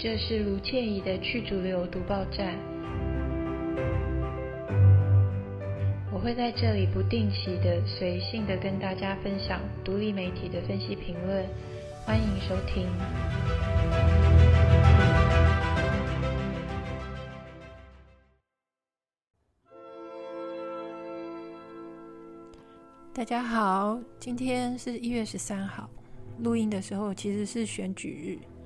这是卢倩怡的去主流读报站。我会在这里不定期的、随性的跟大家分享独立媒体的分析评论，欢迎收听。大家好，今天是一月十三号，录音的时候其实是选举日。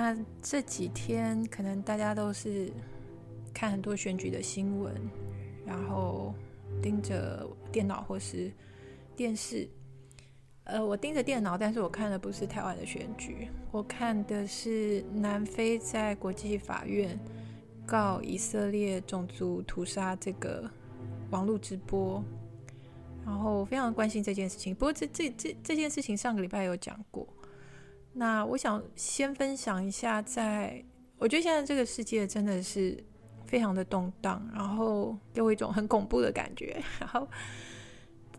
那这几天可能大家都是看很多选举的新闻，然后盯着电脑或是电视。呃，我盯着电脑，但是我看的不是台湾的选举，我看的是南非在国际法院告以色列种族屠杀这个网络直播，然后非常关心这件事情。不过这这这这件事情上个礼拜有讲过。那我想先分享一下在，我觉得现在这个世界真的是非常的动荡，然后给我一种很恐怖的感觉。然后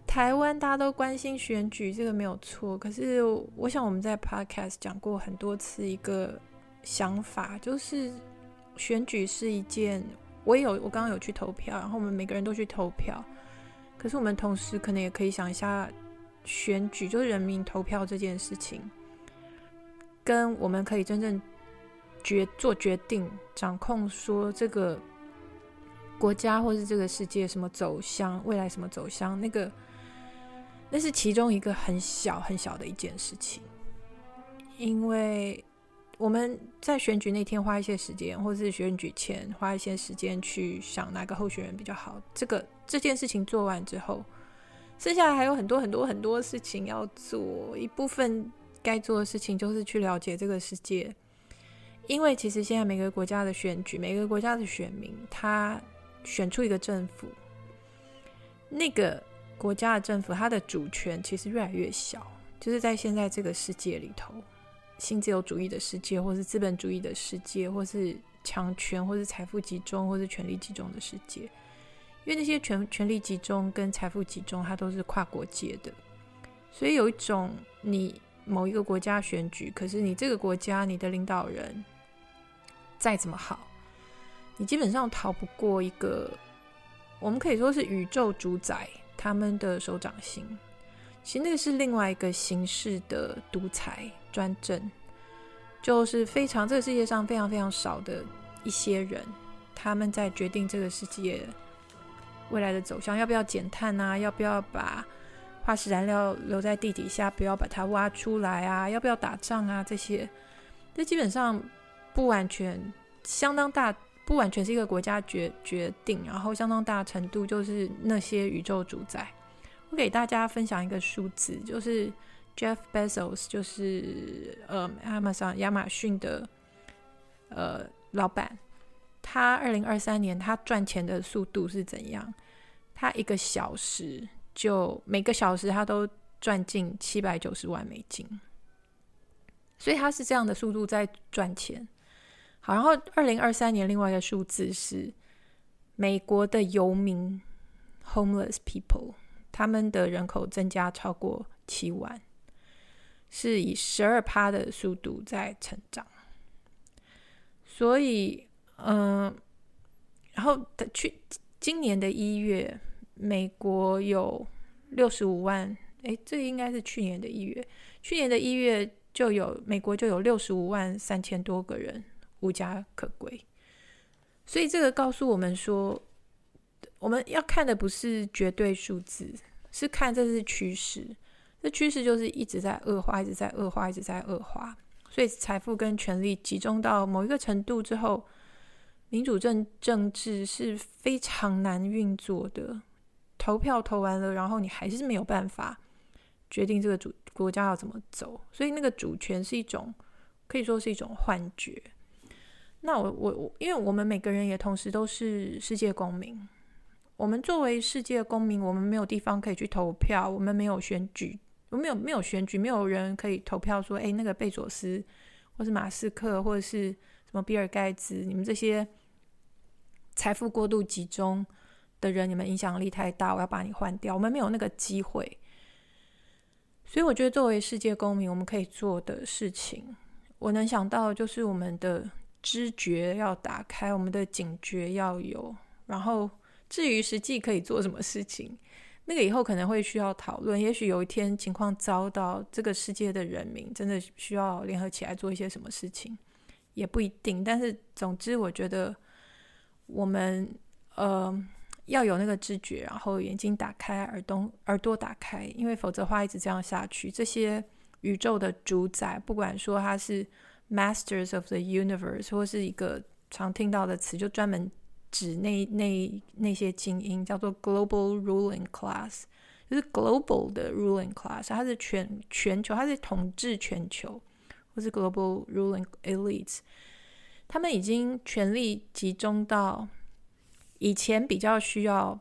台湾大家都关心选举，这个没有错。可是我想我们在 Podcast 讲过很多次一个想法，就是选举是一件，我也有我刚刚有去投票，然后我们每个人都去投票。可是我们同时可能也可以想一下，选举就是人民投票这件事情。跟我们可以真正决做决定、掌控，说这个国家或是这个世界什么走向，未来什么走向，那个那是其中一个很小很小的一件事情。因为我们在选举那天花一些时间，或是选举前花一些时间去想哪个候选人比较好，这个这件事情做完之后，剩下来还有很多很多很多事情要做，一部分。该做的事情就是去了解这个世界，因为其实现在每个国家的选举，每个国家的选民，他选出一个政府，那个国家的政府，它的主权其实越来越小。就是在现在这个世界里头，新自由主义的世界，或是资本主义的世界，或是强权，或是财富集中，或是权力集中的世界，因为那些权权力集中跟财富集中，它都是跨国界的，所以有一种你。某一个国家选举，可是你这个国家，你的领导人再怎么好，你基本上逃不过一个，我们可以说是宇宙主宰他们的手掌心。其实那个是另外一个形式的独裁专政，就是非常这个世界上非常非常少的一些人，他们在决定这个世界未来的走向，要不要减碳啊？要不要把化石燃料留在地底下，不要把它挖出来啊！要不要打仗啊？这些，这基本上不完全，相当大，不完全是一个国家决决定，然后相当大程度就是那些宇宙主宰。我给大家分享一个数字，就是 Jeff Bezos，就是呃，Amazon 亚马逊的呃老板，他二零二三年他赚钱的速度是怎样？他一个小时。就每个小时他都赚进七百九十万美金，所以他是这样的速度在赚钱。好，然后二零二三年另外一个数字是美国的游民 （homeless people），他们的人口增加超过七万，是以十二趴的速度在成长。所以，嗯、然后去今年的一月。美国有六十五万，诶，这应该是去年的一月。去年的一月就有美国就有六十五万三千多个人无家可归，所以这个告诉我们说，我们要看的不是绝对数字，是看这是趋势。这趋势就是一直在恶化，一直在恶化，一直在恶化。所以财富跟权力集中到某一个程度之后，民主政政治是非常难运作的。投票投完了，然后你还是没有办法决定这个主国家要怎么走，所以那个主权是一种可以说是一种幻觉。那我我我，因为我们每个人也同时都是世界公民，我们作为世界公民，我们没有地方可以去投票，我们没有选举，我们没有没有选举，没有人可以投票说，哎，那个贝佐斯，或是马斯克，或者是什么比尔盖茨，你们这些财富过度集中。的人，你们影响力太大，我要把你换掉。我们没有那个机会，所以我觉得作为世界公民，我们可以做的事情，我能想到就是我们的知觉要打开，我们的警觉要有。然后至于实际可以做什么事情，那个以后可能会需要讨论。也许有一天情况遭到这个世界的人民真的需要联合起来做一些什么事情，也不一定。但是总之，我觉得我们呃。要有那个知觉，然后眼睛打开，耳朵耳朵打开，因为否则话一直这样下去，这些宇宙的主宰，不管说他是 Masters of the Universe，或是一个常听到的词，就专门指那那那些精英，叫做 Global Ruling Class，就是 Global 的 Ruling Class，它是全全球，它是统治全球，或是 Global Ruling Elites，他们已经权力集中到。以前比较需要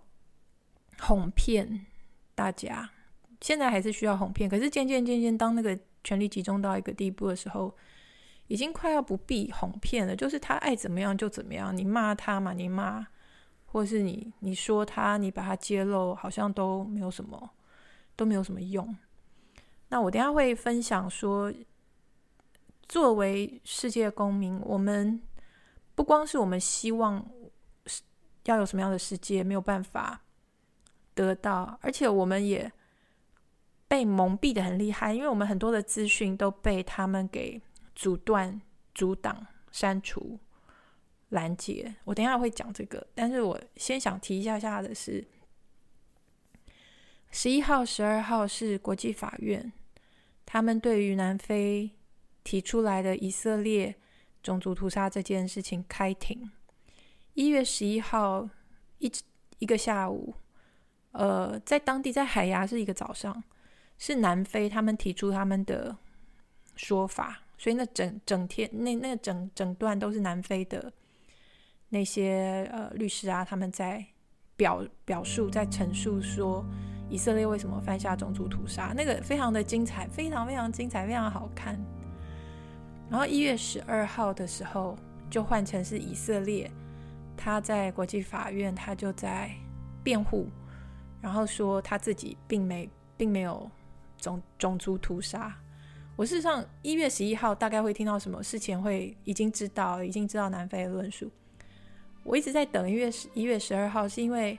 哄骗大家，现在还是需要哄骗。可是渐渐渐渐，当那个权力集中到一个地步的时候，已经快要不必哄骗了。就是他爱怎么样就怎么样，你骂他嘛，你骂，或是你你说他，你把他揭露，好像都没有什么，都没有什么用。那我等下会分享说，作为世界公民，我们不光是我们希望。要有什么样的世界没有办法得到，而且我们也被蒙蔽的很厉害，因为我们很多的资讯都被他们给阻断、阻挡、删除、拦截。我等一下会讲这个，但是我先想提一下下的是，十一号、十二号是国际法院，他们对于南非提出来的以色列种族屠杀这件事情开庭。一月十一号一一个下午，呃，在当地在海牙是一个早上，是南非他们提出他们的说法，所以那整整天那那整整段都是南非的那些呃律师啊，他们在表表述，在陈述说以色列为什么犯下种族屠杀，那个非常的精彩，非常非常精彩，非常好看。然后一月十二号的时候，就换成是以色列。他在国际法院，他就在辩护，然后说他自己并没并没有种种族屠杀。我事实上一月十一号大概会听到什么事情，会已经知道，已经知道南非的论述。我一直在等一月十一月十二号，是因为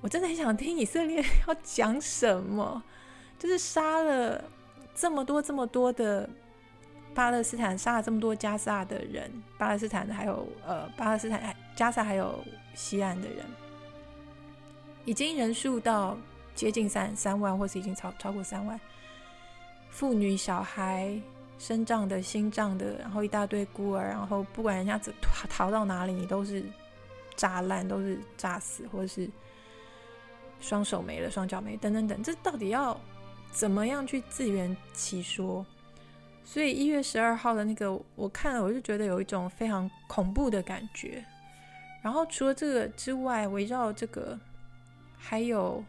我真的很想听以色列 要讲什么，就是杀了这么多这么多的。巴勒斯坦杀了这么多加萨的人，巴勒斯坦还有呃，巴勒斯坦加萨还有西岸的人，已经人数到接近三三万，或是已经超超过三万，妇女、小孩、身障的、心脏的，然后一大堆孤儿，然后不管人家逃逃到哪里，你都是炸烂，都是炸死，或者是双手没了、双脚没等等等，这到底要怎么样去自圆其说？所以一月十二号的那个，我看了我就觉得有一种非常恐怖的感觉。然后除了这个之外，围绕这个还有，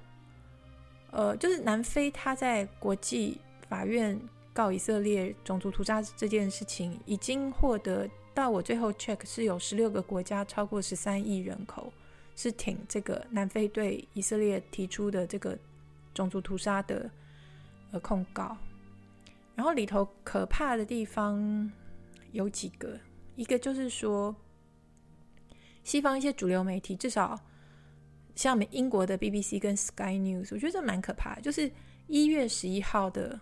呃，就是南非他在国际法院告以色列种族屠杀这件事情，已经获得到我最后 check 是有十六个国家超过十三亿人口是挺这个南非对以色列提出的这个种族屠杀的呃控告。然后里头可怕的地方有几个，一个就是说，西方一些主流媒体，至少像我们英国的 BBC 跟 Sky News，我觉得这蛮可怕的。就是一月十一号的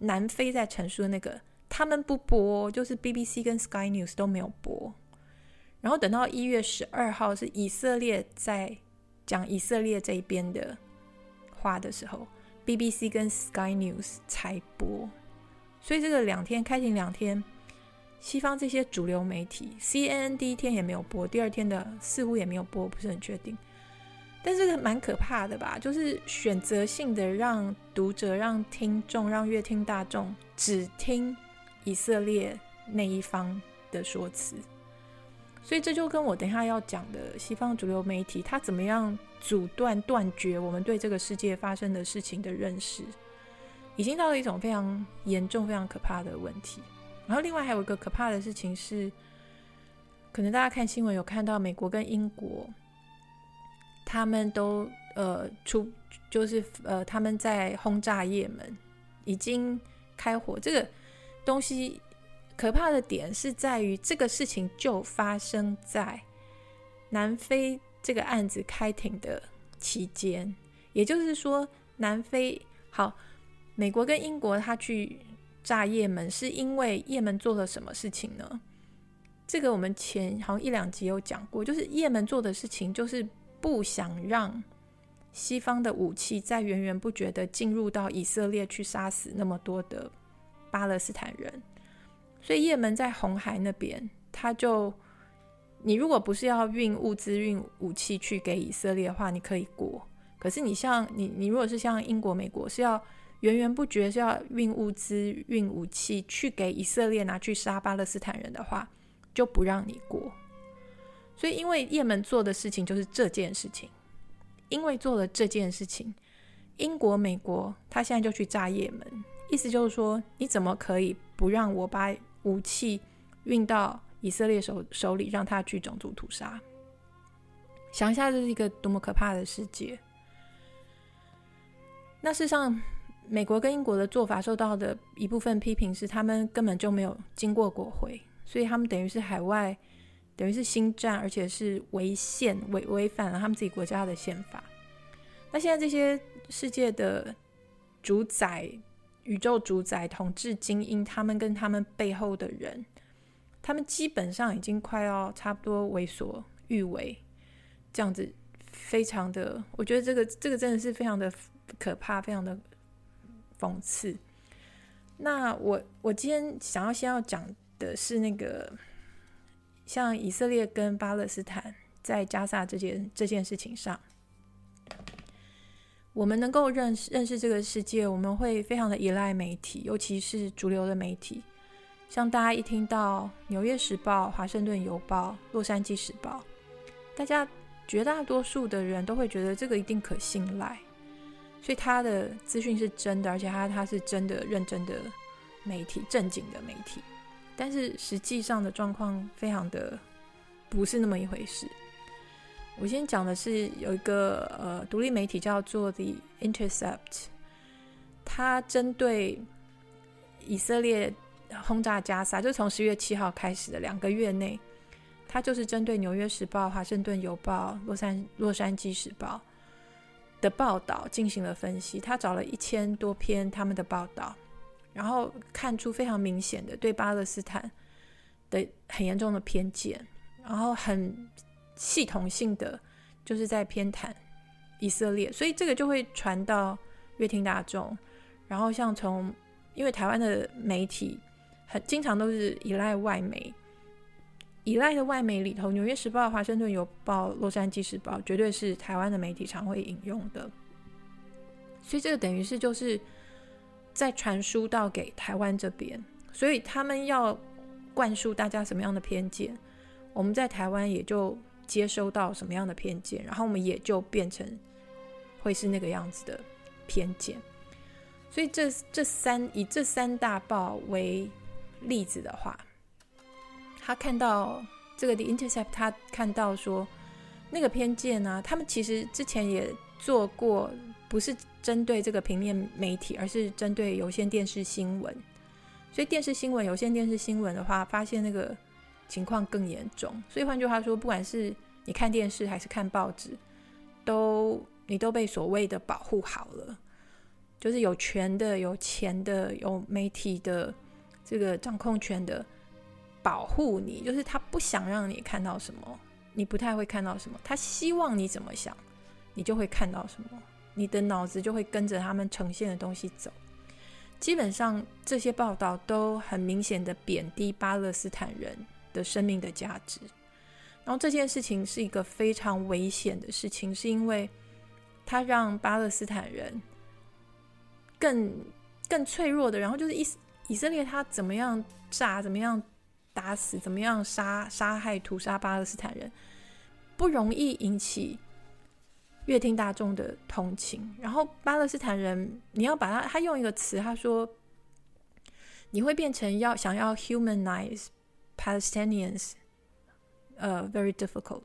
南非在陈述的那个，他们不播，就是 BBC 跟 Sky News 都没有播。然后等到一月十二号是以色列在讲以色列这一边的话的时候，BBC 跟 Sky News 才播。所以这个两天开庭两天，西方这些主流媒体，CNN 第一天也没有播，第二天的似乎也没有播，不是很确定。但是蛮可怕的吧？就是选择性的让读者、让听众、让阅听大众只听以色列那一方的说辞。所以这就跟我等下要讲的西方主流媒体，它怎么样阻断、断绝我们对这个世界发生的事情的认识。已经到了一种非常严重、非常可怕的问题。然后，另外还有一个可怕的事情是，可能大家看新闻有看到，美国跟英国他们都呃出，就是呃他们在轰炸也门，已经开火。这个东西可怕的点是在于这个事情就发生在南非这个案子开庭的期间，也就是说，南非好，美国跟英国他去炸叶门，是因为叶门做了什么事情呢？这个我们前好像一两集有讲过，就是叶门做的事情就是不想让西方的武器再源源不绝的进入到以色列去杀死那么多的巴勒斯坦人，所以叶门在红海那边，他就你如果不是要运物资、运武器去给以色列的话，你可以过。可是你像你你如果是像英国、美国是要源源不绝是要运物资、运武器去给以色列拿去杀巴勒斯坦人的话。就不让你过，所以因为叶门做的事情就是这件事情，因为做了这件事情，英国、美国他现在就去炸叶门，意思就是说，你怎么可以不让我把武器运到以色列手手里，让他去种族屠杀？想一下，这是一个多么可怕的世界。那事实上，美国跟英国的做法受到的一部分批评是，他们根本就没有经过国会。所以他们等于是海外，等于是新战，而且是违宪违违反了他们自己国家的宪法。那现在这些世界的主宰、宇宙主宰、统治精英，他们跟他们背后的人，他们基本上已经快要差不多为所欲为，这样子非常的，我觉得这个这个真的是非常的可怕，非常的讽刺。那我我今天想要先要讲。的是那个，像以色列跟巴勒斯坦在加萨这件这件事情上，我们能够认识认识这个世界，我们会非常的依赖媒体，尤其是主流的媒体。像大家一听到《纽约时报》、《华盛顿邮报》、《洛杉矶时报》，大家绝大多数的人都会觉得这个一定可信赖，所以他的资讯是真的，而且他他是真的认真的媒体，正经的媒体。但是实际上的状况非常的不是那么一回事。我先讲的是有一个呃独立媒体叫做 The Intercept，它针对以色列轰炸加沙，就从十月七号开始的两个月内，它就是针对《纽约时报》、《华盛顿邮报》、洛杉洛杉矶时报的报道进行了分析。他找了一千多篇他们的报道。然后看出非常明显的对巴勒斯坦的很严重的偏见，然后很系统性的就是在偏袒以色列，所以这个就会传到乐听大众。然后像从因为台湾的媒体很经常都是依赖外媒，依赖的外媒里头，《纽约时报》、《华盛顿邮报》、《洛杉矶时报》绝对是台湾的媒体常会引用的，所以这个等于是就是。在传输到给台湾这边，所以他们要灌输大家什么样的偏见，我们在台湾也就接收到什么样的偏见，然后我们也就变成会是那个样子的偏见。所以这这三以这三大报为例子的话，他看到这个的 Intercept，他看到说那个偏见呢、啊，他们其实之前也做过。不是针对这个平面媒体，而是针对有线电视新闻。所以电视新闻、有线电视新闻的话，发现那个情况更严重。所以换句话说，不管是你看电视还是看报纸，都你都被所谓的保护好了，就是有权的、有钱的、有媒体的这个掌控权的保护你，就是他不想让你看到什么，你不太会看到什么。他希望你怎么想，你就会看到什么。你的脑子就会跟着他们呈现的东西走。基本上这些报道都很明显的贬低巴勒斯坦人的生命的价值。然后这件事情是一个非常危险的事情，是因为它让巴勒斯坦人更更脆弱的。然后就是以以色列他怎么样炸，怎么样打死，怎么样杀杀害屠杀巴勒斯坦人，不容易引起。乐听大众的同情，然后巴勒斯坦人，你要把他，他用一个词，他说，你会变成要想要 humanize Palestinians，呃、uh，very difficult。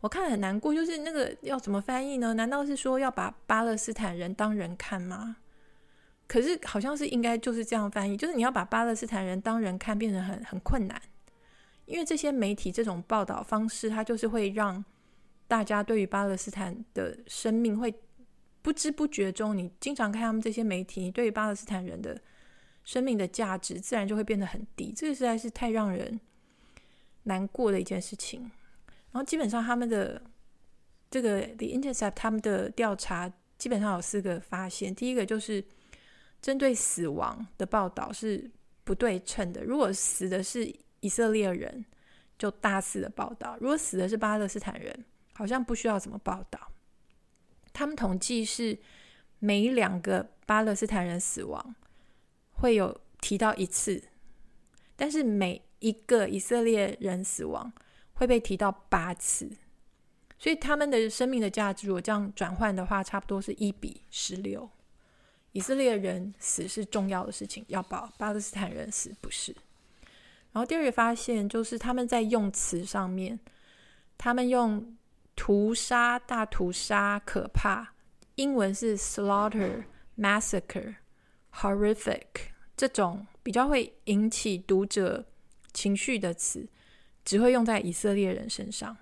我看很难过，就是那个要怎么翻译呢？难道是说要把巴勒斯坦人当人看吗？可是好像是应该就是这样翻译，就是你要把巴勒斯坦人当人看，变成很很困难，因为这些媒体这种报道方式，它就是会让大家对于巴勒斯坦的生命会不知不觉中，你经常看他们这些媒体，你对于巴勒斯坦人的生命的价值，自然就会变得很低。这个实在是太让人难过的一件事情。然后基本上他们的这个 The Intercept 他们的调查基本上有四个发现，第一个就是。针对死亡的报道是不对称的。如果死的是以色列人，就大肆的报道；如果死的是巴勒斯坦人，好像不需要怎么报道。他们统计是每两个巴勒斯坦人死亡会有提到一次，但是每一个以色列人死亡会被提到八次。所以他们的生命的价值，如果这样转换的话，差不多是一比十六。以色列人死是重要的事情，要报；巴勒斯坦人死不是。然后第二个发现就是他们在用词上面，他们用屠杀、大屠杀、可怕，英文是 slaughter、massacre、horrific 这种比较会引起读者情绪的词，只会用在以色列人身上。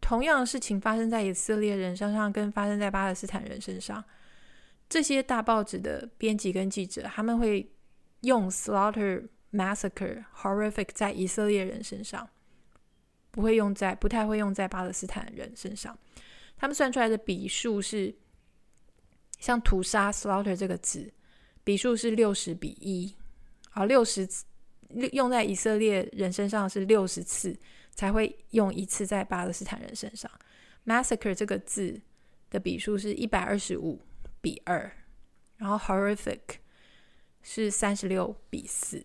同样的事情发生在以色列人身上，跟发生在巴勒斯坦人身上。这些大报纸的编辑跟记者，他们会用 slaughter、massacre、horrific 在以色列人身上，不会用在，不太会用在巴勒斯坦人身上。他们算出来的笔数是，像屠杀 slaughter 这个字，笔数是六十比一，啊，六十用在以色列人身上是六十次才会用一次在巴勒斯坦人身上。massacre 这个字的笔数是一百二十五。比二，然后 horrific 是三十六比四，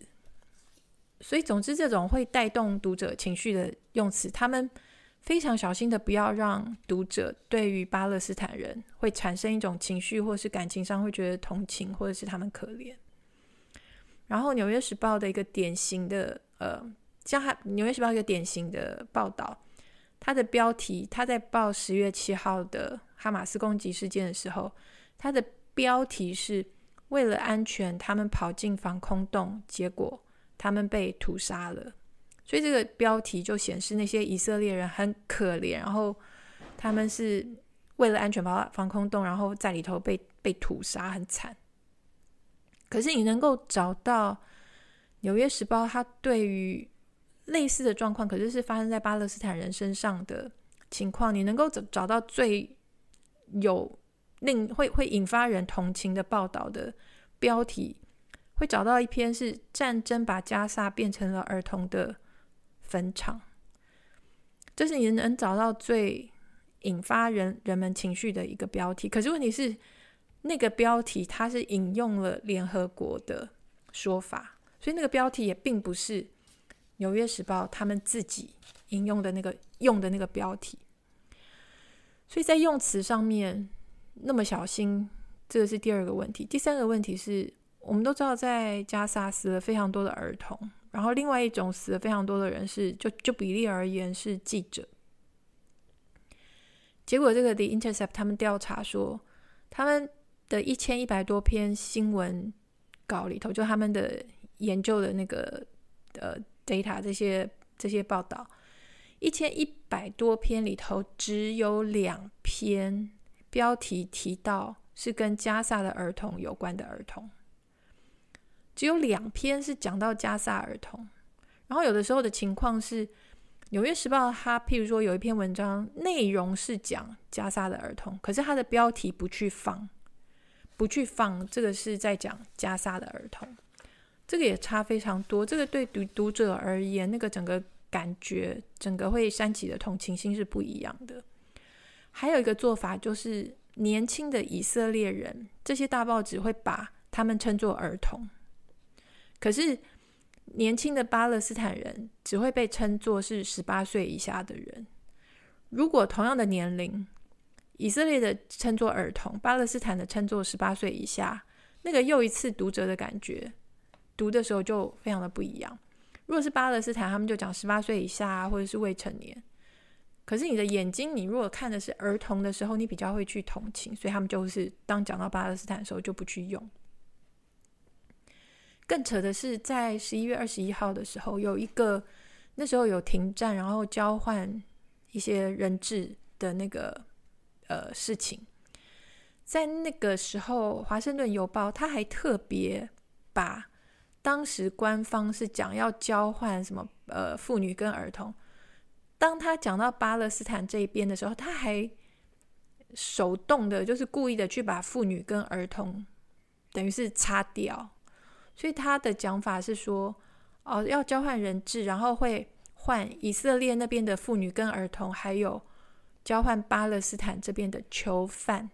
所以总之这种会带动读者情绪的用词，他们非常小心的不要让读者对于巴勒斯坦人会产生一种情绪，或是感情上会觉得同情，或者是他们可怜。然后《纽约时报》的一个典型的呃，像《纽约时报》一个典型的报道，它的标题，他在报十月七号的哈马斯攻击事件的时候。它的标题是为了安全，他们跑进防空洞，结果他们被屠杀了。所以这个标题就显示那些以色列人很可怜，然后他们是为了安全跑防空洞，然后在里头被被屠杀，很惨。可是你能够找到《纽约时报》它对于类似的状况，可是是发生在巴勒斯坦人身上的情况，你能够找找到最有。令会会引发人同情的报道的标题，会找到一篇是战争把加萨变成了儿童的坟场，这是你能找到最引发人人们情绪的一个标题。可是问题是，那个标题它是引用了联合国的说法，所以那个标题也并不是《纽约时报》他们自己引用的那个用的那个标题，所以在用词上面。那么小心，这个是第二个问题。第三个问题是我们都知道，在加沙死了非常多的儿童，然后另外一种死了非常多的人是，就就比例而言是记者。结果这个 The Intercept 他们调查说，他们的一千一百多篇新闻稿里头，就他们的研究的那个呃 data 这些这些报道，一千一百多篇里头只有两篇。标题提到是跟加萨的儿童有关的儿童，只有两篇是讲到加萨儿童。然后有的时候的情况是，《纽约时报》它譬如说有一篇文章内容是讲加萨的儿童，可是它的标题不去放，不去放这个是在讲加萨的儿童，这个也差非常多。这个对读读者而言，那个整个感觉，整个会煽起的同情心是不一样的。还有一个做法就是，年轻的以色列人，这些大报纸会把他们称作儿童，可是年轻的巴勒斯坦人只会被称作是十八岁以下的人。如果同样的年龄，以色列的称作儿童，巴勒斯坦的称作十八岁以下，那个又一次读者的感觉，读的时候就非常的不一样。如果是巴勒斯坦，他们就讲十八岁以下，啊或者是未成年。可是你的眼睛，你如果看的是儿童的时候，你比较会去同情，所以他们就是当讲到巴勒斯坦的时候就不去用。更扯的是，在十一月二十一号的时候，有一个那时候有停战，然后交换一些人质的那个呃事情。在那个时候，《华盛顿邮报》他还特别把当时官方是讲要交换什么呃妇女跟儿童，当他讲到巴勒斯坦这一边的时候，他还手动的，就是故意的去把妇女跟儿童等于是擦掉。所以他的讲法是说，哦，要交换人质，然后会换以色列那边的妇女跟儿童，还有交换巴勒斯坦这边的囚犯。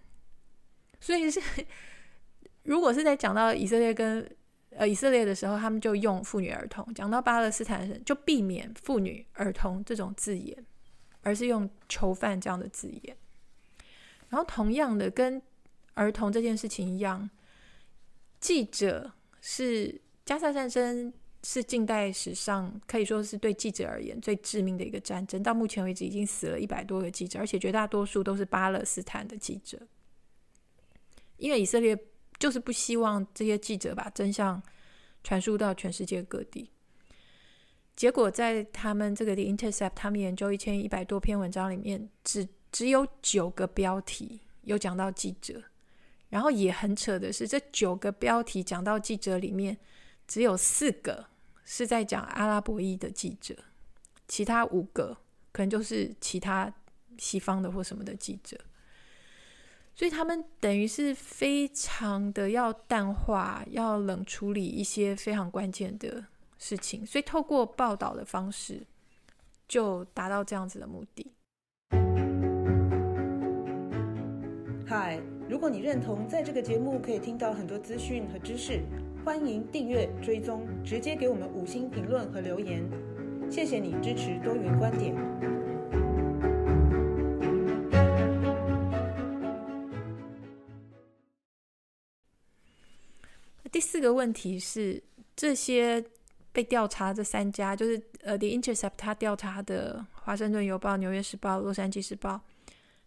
所以是，如果是在讲到以色列跟呃以色列的时候，他们就用妇女儿童；讲到巴勒斯坦，就避免妇女儿童这种字眼，而是用囚犯这样的字眼。然后同样的，跟儿童这件事情一样，记者。是加萨战争是近代史上可以说是对记者而言最致命的一个战争。到目前为止，已经死了一百多个记者，而且绝大多数都是巴勒斯坦的记者。因为以色列就是不希望这些记者把真相传输到全世界各地。结果在他们这个《的 Intercept》他们研究一千一百多篇文章里面，只只有九个标题有讲到记者。然后也很扯的是，这九个标题讲到记者里面，只有四个是在讲阿拉伯裔的记者，其他五个可能就是其他西方的或什么的记者。所以他们等于是非常的要淡化、要冷处理一些非常关键的事情，所以透过报道的方式，就达到这样子的目的。嗨。如果你认同在这个节目可以听到很多资讯和知识，欢迎订阅追踪，直接给我们五星评论和留言。谢谢你支持多元观点。四个问题是，这些被调查这三家，就是呃，The Intercept 他调查的《华盛顿邮报》、《纽约时报》、《洛杉矶时报》，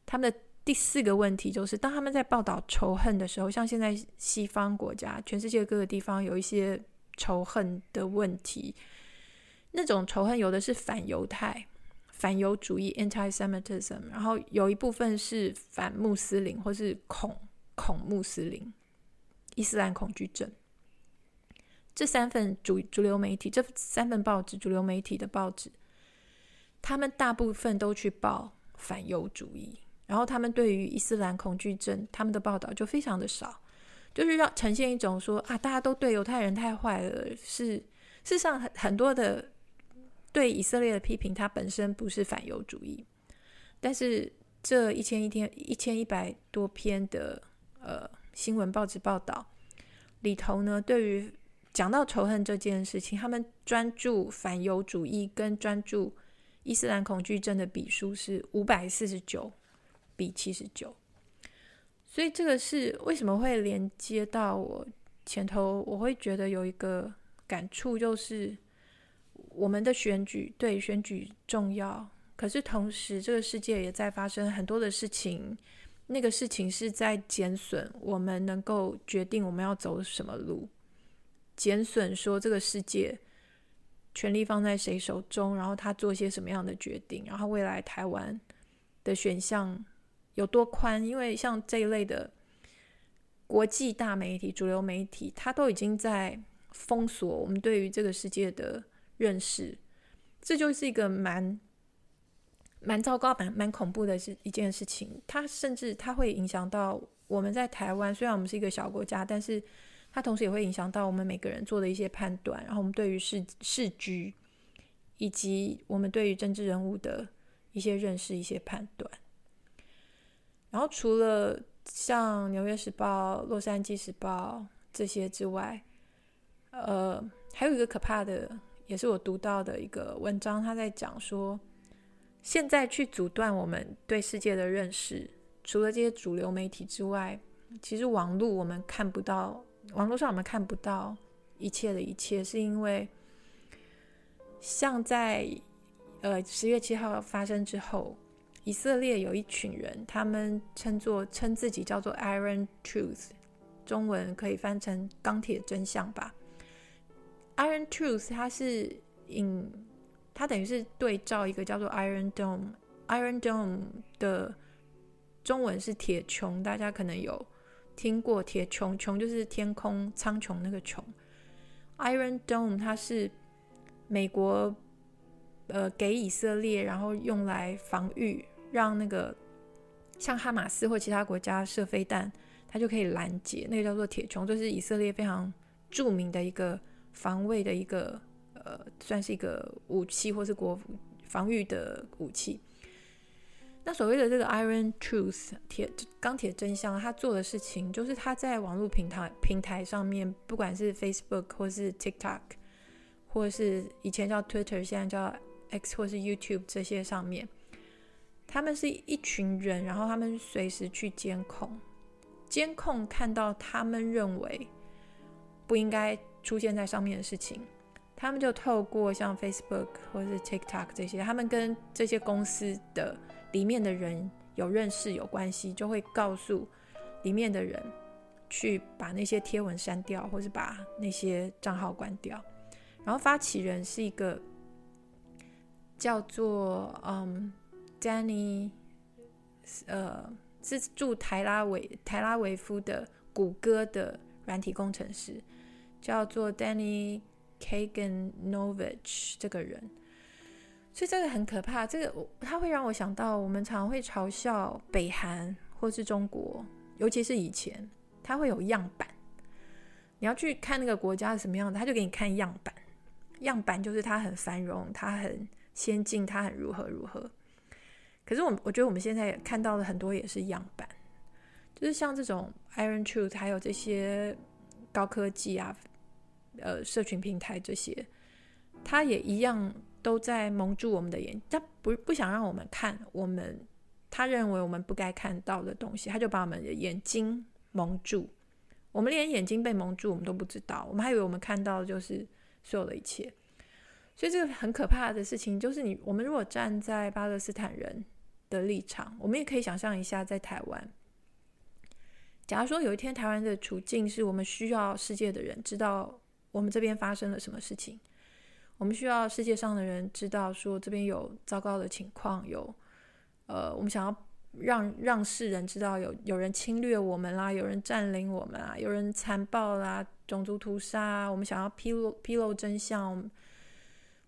他们的。第四个问题就是，当他们在报道仇恨的时候，像现在西方国家、全世界各个地方有一些仇恨的问题，那种仇恨有的是反犹太、反犹主义 （anti-Semitism），然后有一部分是反穆斯林或是恐恐穆斯林、伊斯兰恐惧症。这三份主主流媒体，这三份报纸主流媒体的报纸，他们大部分都去报反犹主义。然后他们对于伊斯兰恐惧症，他们的报道就非常的少，就是让呈现一种说啊，大家都对犹太人太坏了。是事实上很很多的对以色列的批评，它本身不是反犹主义，但是这一千一天一千一百多篇的呃新闻报纸报道里头呢，对于讲到仇恨这件事情，他们专注反犹主义跟专注伊斯兰恐惧症的比数是五百四十九。比七十九，所以这个是为什么会连接到我前头，我会觉得有一个感触，就是我们的选举，对，选举重要，可是同时这个世界也在发生很多的事情，那个事情是在减损我们能够决定我们要走什么路，减损说这个世界权力放在谁手中，然后他做些什么样的决定，然后未来台湾的选项。有多宽？因为像这一类的国际大媒体、主流媒体，它都已经在封锁我们对于这个世界的认识，这就是一个蛮蛮糟糕、蛮蛮恐怖的一件事情。它甚至它会影响到我们在台湾，虽然我们是一个小国家，但是它同时也会影响到我们每个人做的一些判断，然后我们对于世世局以及我们对于政治人物的一些认识、一些判断。然后除了像《纽约时报》、《洛杉矶时报》这些之外，呃，还有一个可怕的，也是我读到的一个文章，他在讲说，现在去阻断我们对世界的认识，除了这些主流媒体之外，其实网络我们看不到，网络上我们看不到一切的一切，是因为像在呃十月七号发生之后。以色列有一群人，他们称作称自己叫做 Iron Truth，中文可以翻成钢铁真相吧。Iron Truth 它是引，它等于是对照一个叫做 Iron Dome，Iron Dome 的中文是铁穹，大家可能有听过铁穹，穹就是天空苍穹那个穹。Iron Dome 它是美国呃给以色列，然后用来防御，让那个像哈马斯或其他国家射飞弹，它就可以拦截。那个叫做铁穹，这是以色列非常著名的一个。防卫的一个呃，算是一个武器，或是国防御的武器。那所谓的这个 Iron Truth 铁钢铁真相，他做的事情就是他在网络平台平台上面，不管是 Facebook 或是 TikTok，或是以前叫 Twitter，现在叫 X 或是 YouTube 这些上面，他们是一群人，然后他们随时去监控，监控看到他们认为不应该。出现在上面的事情，他们就透过像 Facebook 或是 TikTok 这些，他们跟这些公司的里面的人有认识有关系，就会告诉里面的人去把那些贴文删掉，或是把那些账号关掉。然后发起人是一个叫做嗯 Danny，呃，是住台拉维台拉维夫的谷歌的软体工程师。叫做 Danny Kaganovich 这个人，所以这个很可怕。这个他会让我想到，我们常会嘲笑北韩或是中国，尤其是以前，他会有样板。你要去看那个国家是什么样的，他就给你看样板。样板就是他很繁荣，他很先进，他很如何如何。可是我我觉得我们现在看到的很多也是样板，就是像这种 Iron Truth，还有这些高科技啊。呃，社群平台这些，他也一样都在蒙住我们的眼，他不不想让我们看我们他认为我们不该看到的东西，他就把我们的眼睛蒙住，我们连眼睛被蒙住我们都不知道，我们还以为我们看到的就是所有的一切，所以这个很可怕的事情就是你，我们如果站在巴勒斯坦人的立场，我们也可以想象一下，在台湾，假如说有一天台湾的处境是我们需要世界的人知道。我们这边发生了什么事情？我们需要世界上的人知道，说这边有糟糕的情况，有呃，我们想要让让世人知道有有人侵略我们啦，有人占领我们啊，有人残暴啦，种族屠杀。我们想要披露披露真相，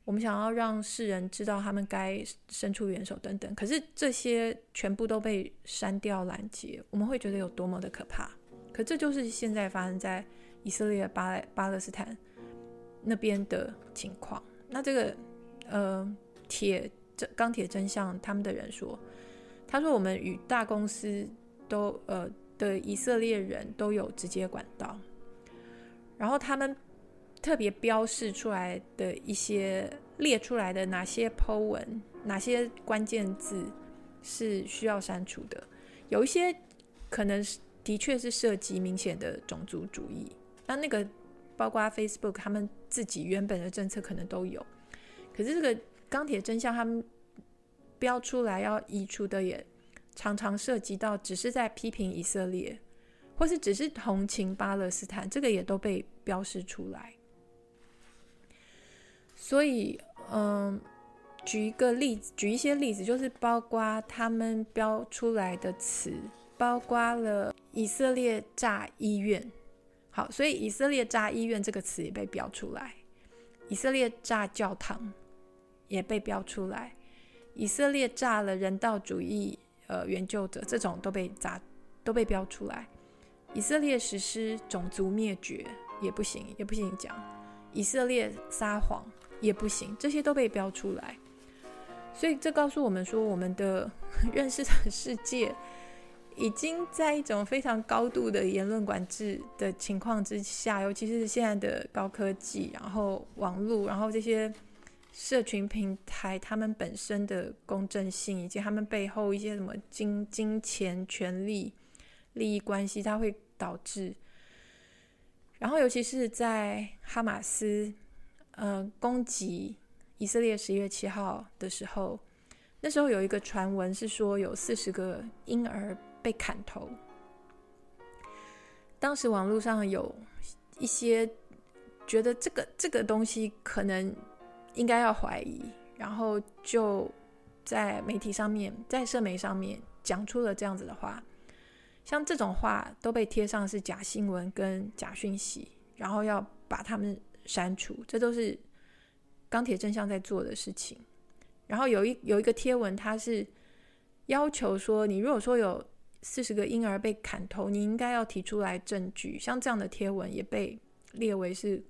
我们想要让世人知道他们该伸出援手等等。可是这些全部都被删掉拦截，我们会觉得有多么的可怕。可这就是现在发生在。以色列巴勒巴勒斯坦那边的情况，那这个呃铁这钢铁真相他们的人说，他说我们与大公司都呃的以色列人都有直接管道，然后他们特别标示出来的一些列出来的哪些 po 文，哪些关键字是需要删除的，有一些可能是的确是涉及明显的种族主义。那那个包括 Facebook 他们自己原本的政策可能都有，可是这个钢铁真相他们标出来要移除的也常常涉及到只是在批评以色列，或是只是同情巴勒斯坦，这个也都被标示出来。所以，嗯，举一个例子，举一些例子，就是包括他们标出来的词，包括了以色列炸医院。好，所以以色列炸医院这个词也被标出来，以色列炸教堂也被标出来，以色列炸了人道主义呃援救者这种都被炸都被标出来，以色列实施种族灭绝也不行，也不行讲，以色列撒谎也不行，这些都被标出来，所以这告诉我们说，我们的 认识的世界。已经在一种非常高度的言论管制的情况之下，尤其是现在的高科技，然后网络，然后这些社群平台，他们本身的公正性，以及他们背后一些什么金金钱、权力、利益关系，它会导致。然后，尤其是在哈马斯呃攻击以色列十一月七号的时候，那时候有一个传闻是说有四十个婴儿。被砍头。当时网络上有一些觉得这个这个东西可能应该要怀疑，然后就在媒体上面，在社媒上面讲出了这样子的话。像这种话都被贴上是假新闻跟假讯息，然后要把他们删除，这都是钢铁真相在做的事情。然后有一有一个贴文，它是要求说，你如果说有四十个婴儿被砍头，你应该要提出来证据。像这样的贴文也被列为是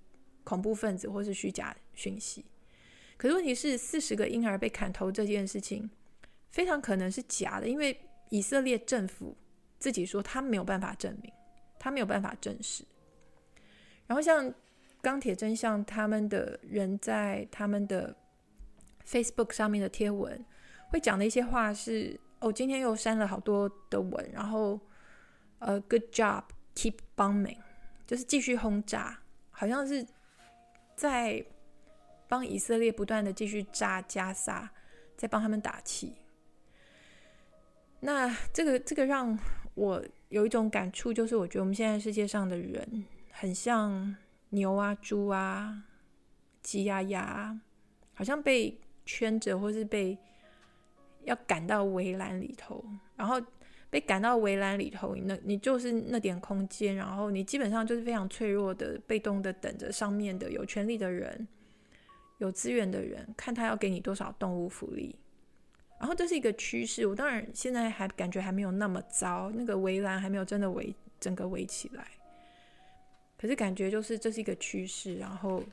恐怖分子或是虚假讯息。可是问题是，四十个婴儿被砍头这件事情非常可能是假的，因为以色列政府。自己说他没有办法证明，他没有办法证实。然后像钢铁真相他们的人在他们的 Facebook 上面的贴文，会讲的一些话是：哦，今天又删了好多的文，然后呃，Good job，keep bombing，就是继续轰炸，好像是在帮以色列不断的继续炸加沙，在帮他们打气。那这个这个让。我有一种感触，就是我觉得我们现在世界上的人很像牛啊、猪啊、鸡呀、鸭，好像被圈着，或是被要赶到围栏里头，然后被赶到围栏里头，那你就是那点空间，然后你基本上就是非常脆弱的、被动的，等着上面的有权力的人、有资源的人，看他要给你多少动物福利。然后这是一个趋势，我当然现在还感觉还没有那么糟，那个围栏还没有真的围整个围起来，可是感觉就是这是一个趋势，然后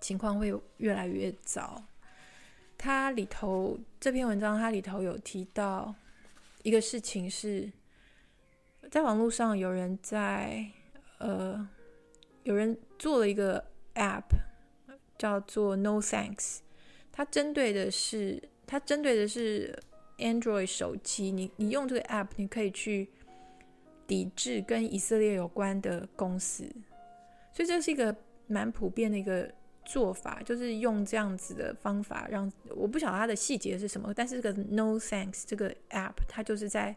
情况会越来越糟。它里头这篇文章，它里头有提到一个事情是，在网络上有人在呃，有人做了一个 app 叫做 No Thanks，它针对的是。它针对的是 Android 手机，你你用这个 app，你可以去抵制跟以色列有关的公司，所以这是一个蛮普遍的一个做法，就是用这样子的方法让我不晓得它的细节是什么，但是这个 No Thanks 这个 app，它就是在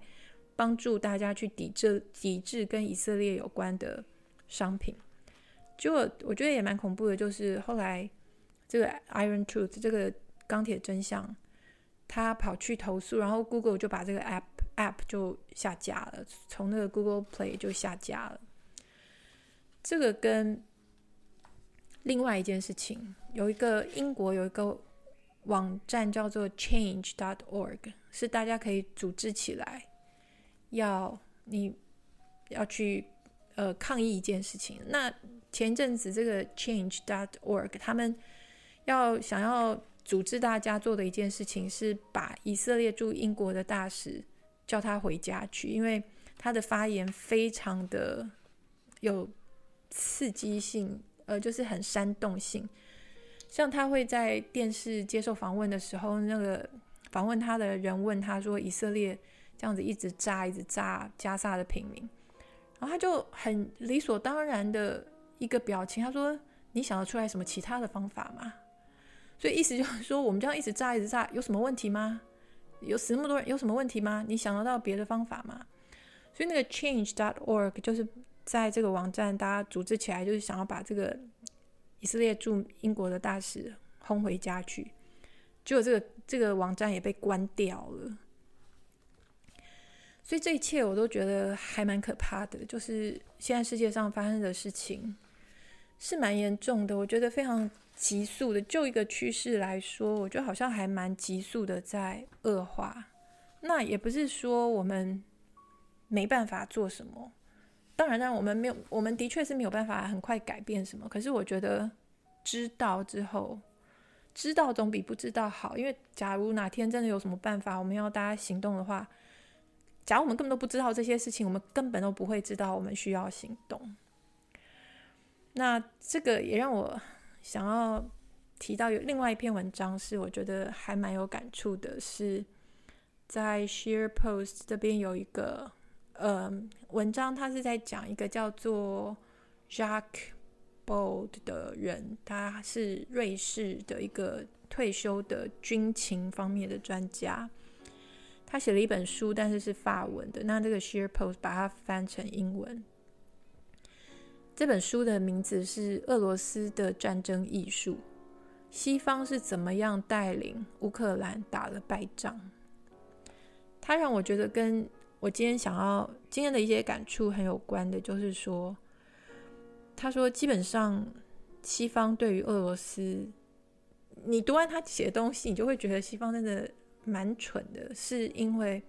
帮助大家去抵制抵制跟以色列有关的商品。就我觉得也蛮恐怖的，就是后来这个 Iron Truth 这个钢铁真相。他跑去投诉，然后 Google 就把这个 app app 就下架了，从那个 Google Play 就下架了。这个跟另外一件事情，有一个英国有一个网站叫做 change. dot org，是大家可以组织起来，要你要去呃抗议一件事情。那前阵子这个 change. dot org 他们要想要。组织大家做的一件事情是把以色列驻英国的大使叫他回家去，因为他的发言非常的有刺激性，呃，就是很煽动性。像他会在电视接受访问的时候，那个访问他的人问他说：“以色列这样子一直炸，一直炸加沙的平民。”然后他就很理所当然的一个表情，他说：“你想得出来什么其他的方法吗？”所以意思就是说，我们这样一直炸一直炸，有什么问题吗？有死那么多人，有什么问题吗？你想得到别的方法吗？所以那个 Change.org 就是在这个网站，大家组织起来，就是想要把这个以色列驻英国的大使轰回家去。结果这个这个网站也被关掉了。所以这一切我都觉得还蛮可怕的，就是现在世界上发生的事情是蛮严重的，我觉得非常。急速的，就一个趋势来说，我觉得好像还蛮急速的在恶化。那也不是说我们没办法做什么，当然，我们没有，我们的确是没有办法很快改变什么。可是我觉得知道之后，知道总比不知道好。因为假如哪天真的有什么办法，我们要大家行动的话，假如我们根本都不知道这些事情，我们根本都不会知道我们需要行动。那这个也让我。想要提到有另外一篇文章，是我觉得还蛮有感触的，是在 SharePost 这边有一个呃文章，他是在讲一个叫做 Jacques Bold 的人，他是瑞士的一个退休的军情方面的专家，他写了一本书，但是是法文的，那这个 SharePost 把它翻成英文。这本书的名字是《俄罗斯的战争艺术》，西方是怎么样带领乌克兰打了败仗？他让我觉得跟我今天想要今天的一些感触很有关的，就是说，他说基本上西方对于俄罗斯，你读完他写的东西，你就会觉得西方真的蛮蠢的，是因为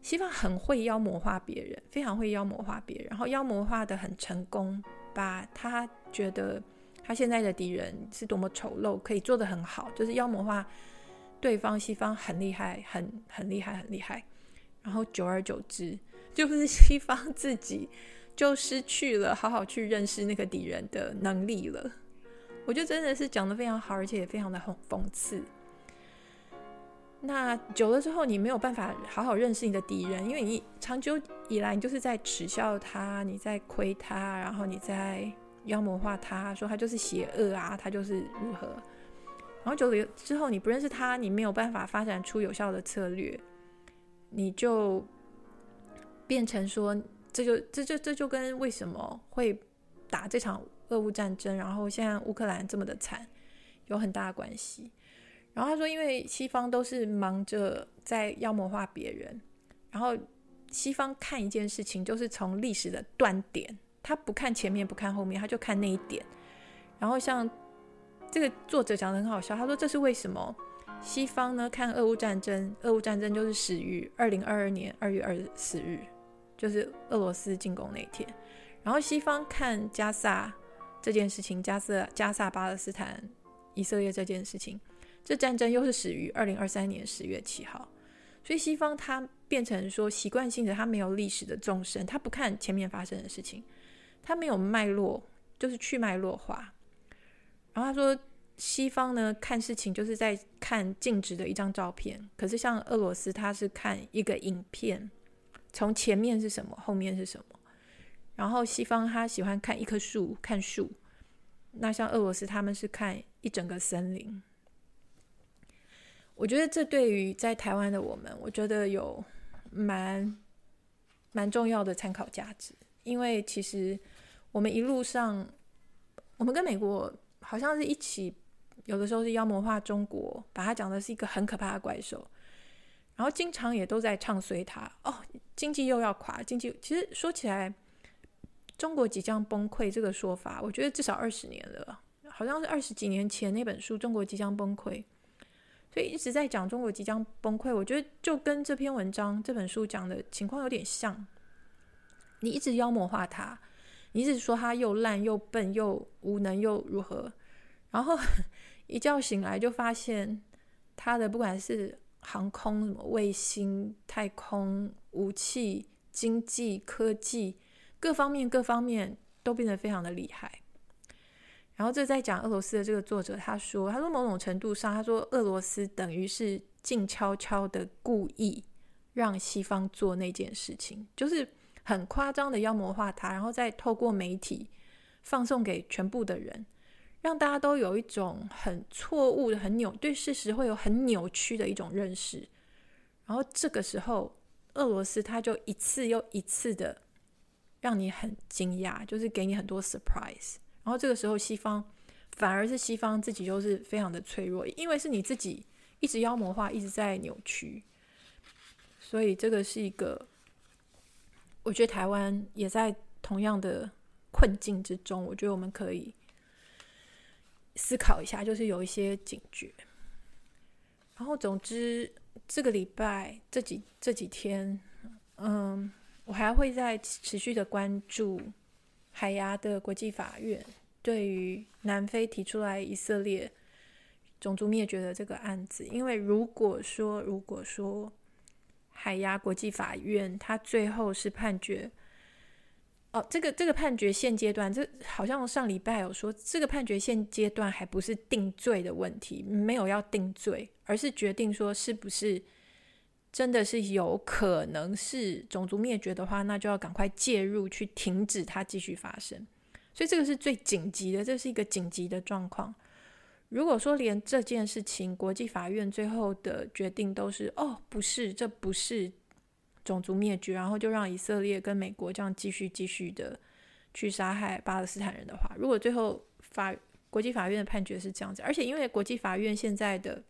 西方很会妖魔化别人，非常会妖魔化别人，然后妖魔化的很成功，把他觉得他现在的敌人是多么丑陋，可以做的很好，就是妖魔化对方，西方很厉害，很很厉害，很厉害。然后久而久之，就 是西方自己就失去了好好去认识那个敌人的能力了。我觉得真的是讲得非常好，而且也非常的讽讽刺。那久了之后，你没有办法好好认识你的敌人，因为你长久以来你就是在耻笑他，你在亏他，然后你在妖魔化他，说他就是邪恶啊，他就是如何。然后久了之后，你不认识他，你没有办法发展出有效的策略。你就变成说，这就这就这就跟为什么会打这场俄乌战争，然后现在乌克兰这么的惨，有很大的关系。然后他说，因为西方都是忙着在妖魔化别人，然后西方看一件事情就是从历史的断点，他不看前面，不看后面，他就看那一点。然后像这个作者讲的很好笑，他说这是为什么？西方呢，看俄乌战争，俄乌战争就是始于二零二二年二月二十日，就是俄罗斯进攻那天。然后西方看加萨这件事情，加萨加萨巴勒斯坦以色列这件事情，这战争又是始于二零二三年十月七号。所以西方他变成说习惯性的，他没有历史的纵深，他不看前面发生的事情，他没有脉络，就是去脉络化。然后他说。西方呢，看事情就是在看静止的一张照片，可是像俄罗斯，他是看一个影片，从前面是什么，后面是什么。然后西方他喜欢看一棵树，看树。那像俄罗斯，他们是看一整个森林。我觉得这对于在台湾的我们，我觉得有蛮蛮重要的参考价值，因为其实我们一路上，我们跟美国好像是一起。有的时候是妖魔化中国，把它讲的是一个很可怕的怪兽，然后经常也都在唱衰它哦，经济又要垮，经济其实说起来，中国即将崩溃这个说法，我觉得至少二十年了，好像是二十几年前那本书《中国即将崩溃》，所以一直在讲中国即将崩溃，我觉得就跟这篇文章这本书讲的情况有点像，你一直妖魔化它，你一直说它又烂又笨又无能又如何，然后。一觉醒来就发现，他的不管是航空、什么卫星、太空、武器、经济、科技各方面各方面都变得非常的厉害。然后这在讲俄罗斯的这个作者他说，他说某种程度上，他说俄罗斯等于是静悄悄的故意让西方做那件事情，就是很夸张的妖魔化他，然后再透过媒体放送给全部的人。让大家都有一种很错误的、很扭对事实会有很扭曲的一种认识，然后这个时候，俄罗斯他就一次又一次的让你很惊讶，就是给你很多 surprise。然后这个时候，西方反而是西方自己就是非常的脆弱，因为是你自己一直妖魔化，一直在扭曲，所以这个是一个，我觉得台湾也在同样的困境之中。我觉得我们可以。思考一下，就是有一些警觉。然后，总之，这个礼拜这几这几天，嗯，我还会再持续的关注海牙的国际法院对于南非提出来以色列种族灭绝的这个案子。因为如果说，如果说海牙国际法院他最后是判决。哦，这个这个判决现阶段，这好像上礼拜有说，这个判决现阶段还不是定罪的问题，没有要定罪，而是决定说是不是真的是有可能是种族灭绝的话，那就要赶快介入去停止它继续发生。所以这个是最紧急的，这是一个紧急的状况。如果说连这件事情，国际法院最后的决定都是哦，不是，这不是。种族灭绝，然后就让以色列跟美国这样继续继续的去杀害巴勒斯坦人的话，如果最后法国际法院的判决是这样子，而且因为国际法院现在的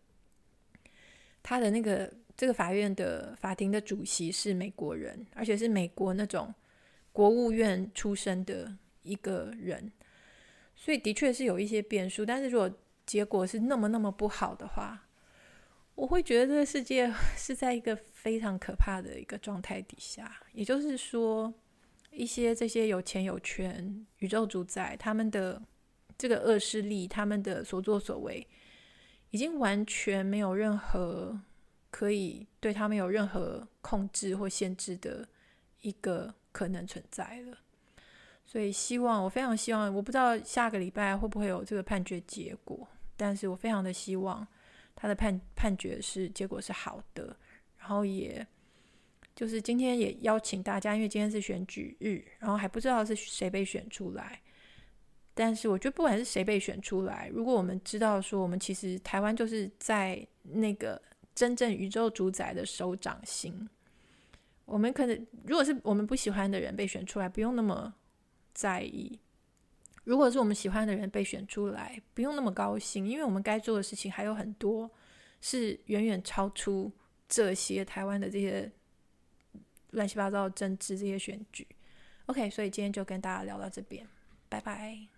他的那个这个法院的法庭的主席是美国人，而且是美国那种国务院出身的一个人，所以的确是有一些变数。但是如果结果是那么那么不好的话，我会觉得这个世界 是在一个非常可怕的一个状态底下，也就是说。一些这些有钱有权宇宙主宰，他们的这个恶势力，他们的所作所为，已经完全没有任何可以对他们有任何控制或限制的一个可能存在了。所以，希望我非常希望，我不知道下个礼拜会不会有这个判决结果，但是我非常的希望他的判判决是结果是好的，然后也。就是今天也邀请大家，因为今天是选举日，然后还不知道是谁被选出来。但是我觉得不管是谁被选出来，如果我们知道说我们其实台湾就是在那个真正宇宙主宰的手掌心，我们可能如果是我们不喜欢的人被选出来，不用那么在意；如果是我们喜欢的人被选出来，不用那么高兴，因为我们该做的事情还有很多，是远远超出这些台湾的这些。乱七八糟的政治这些选举，OK，所以今天就跟大家聊到这边，拜拜。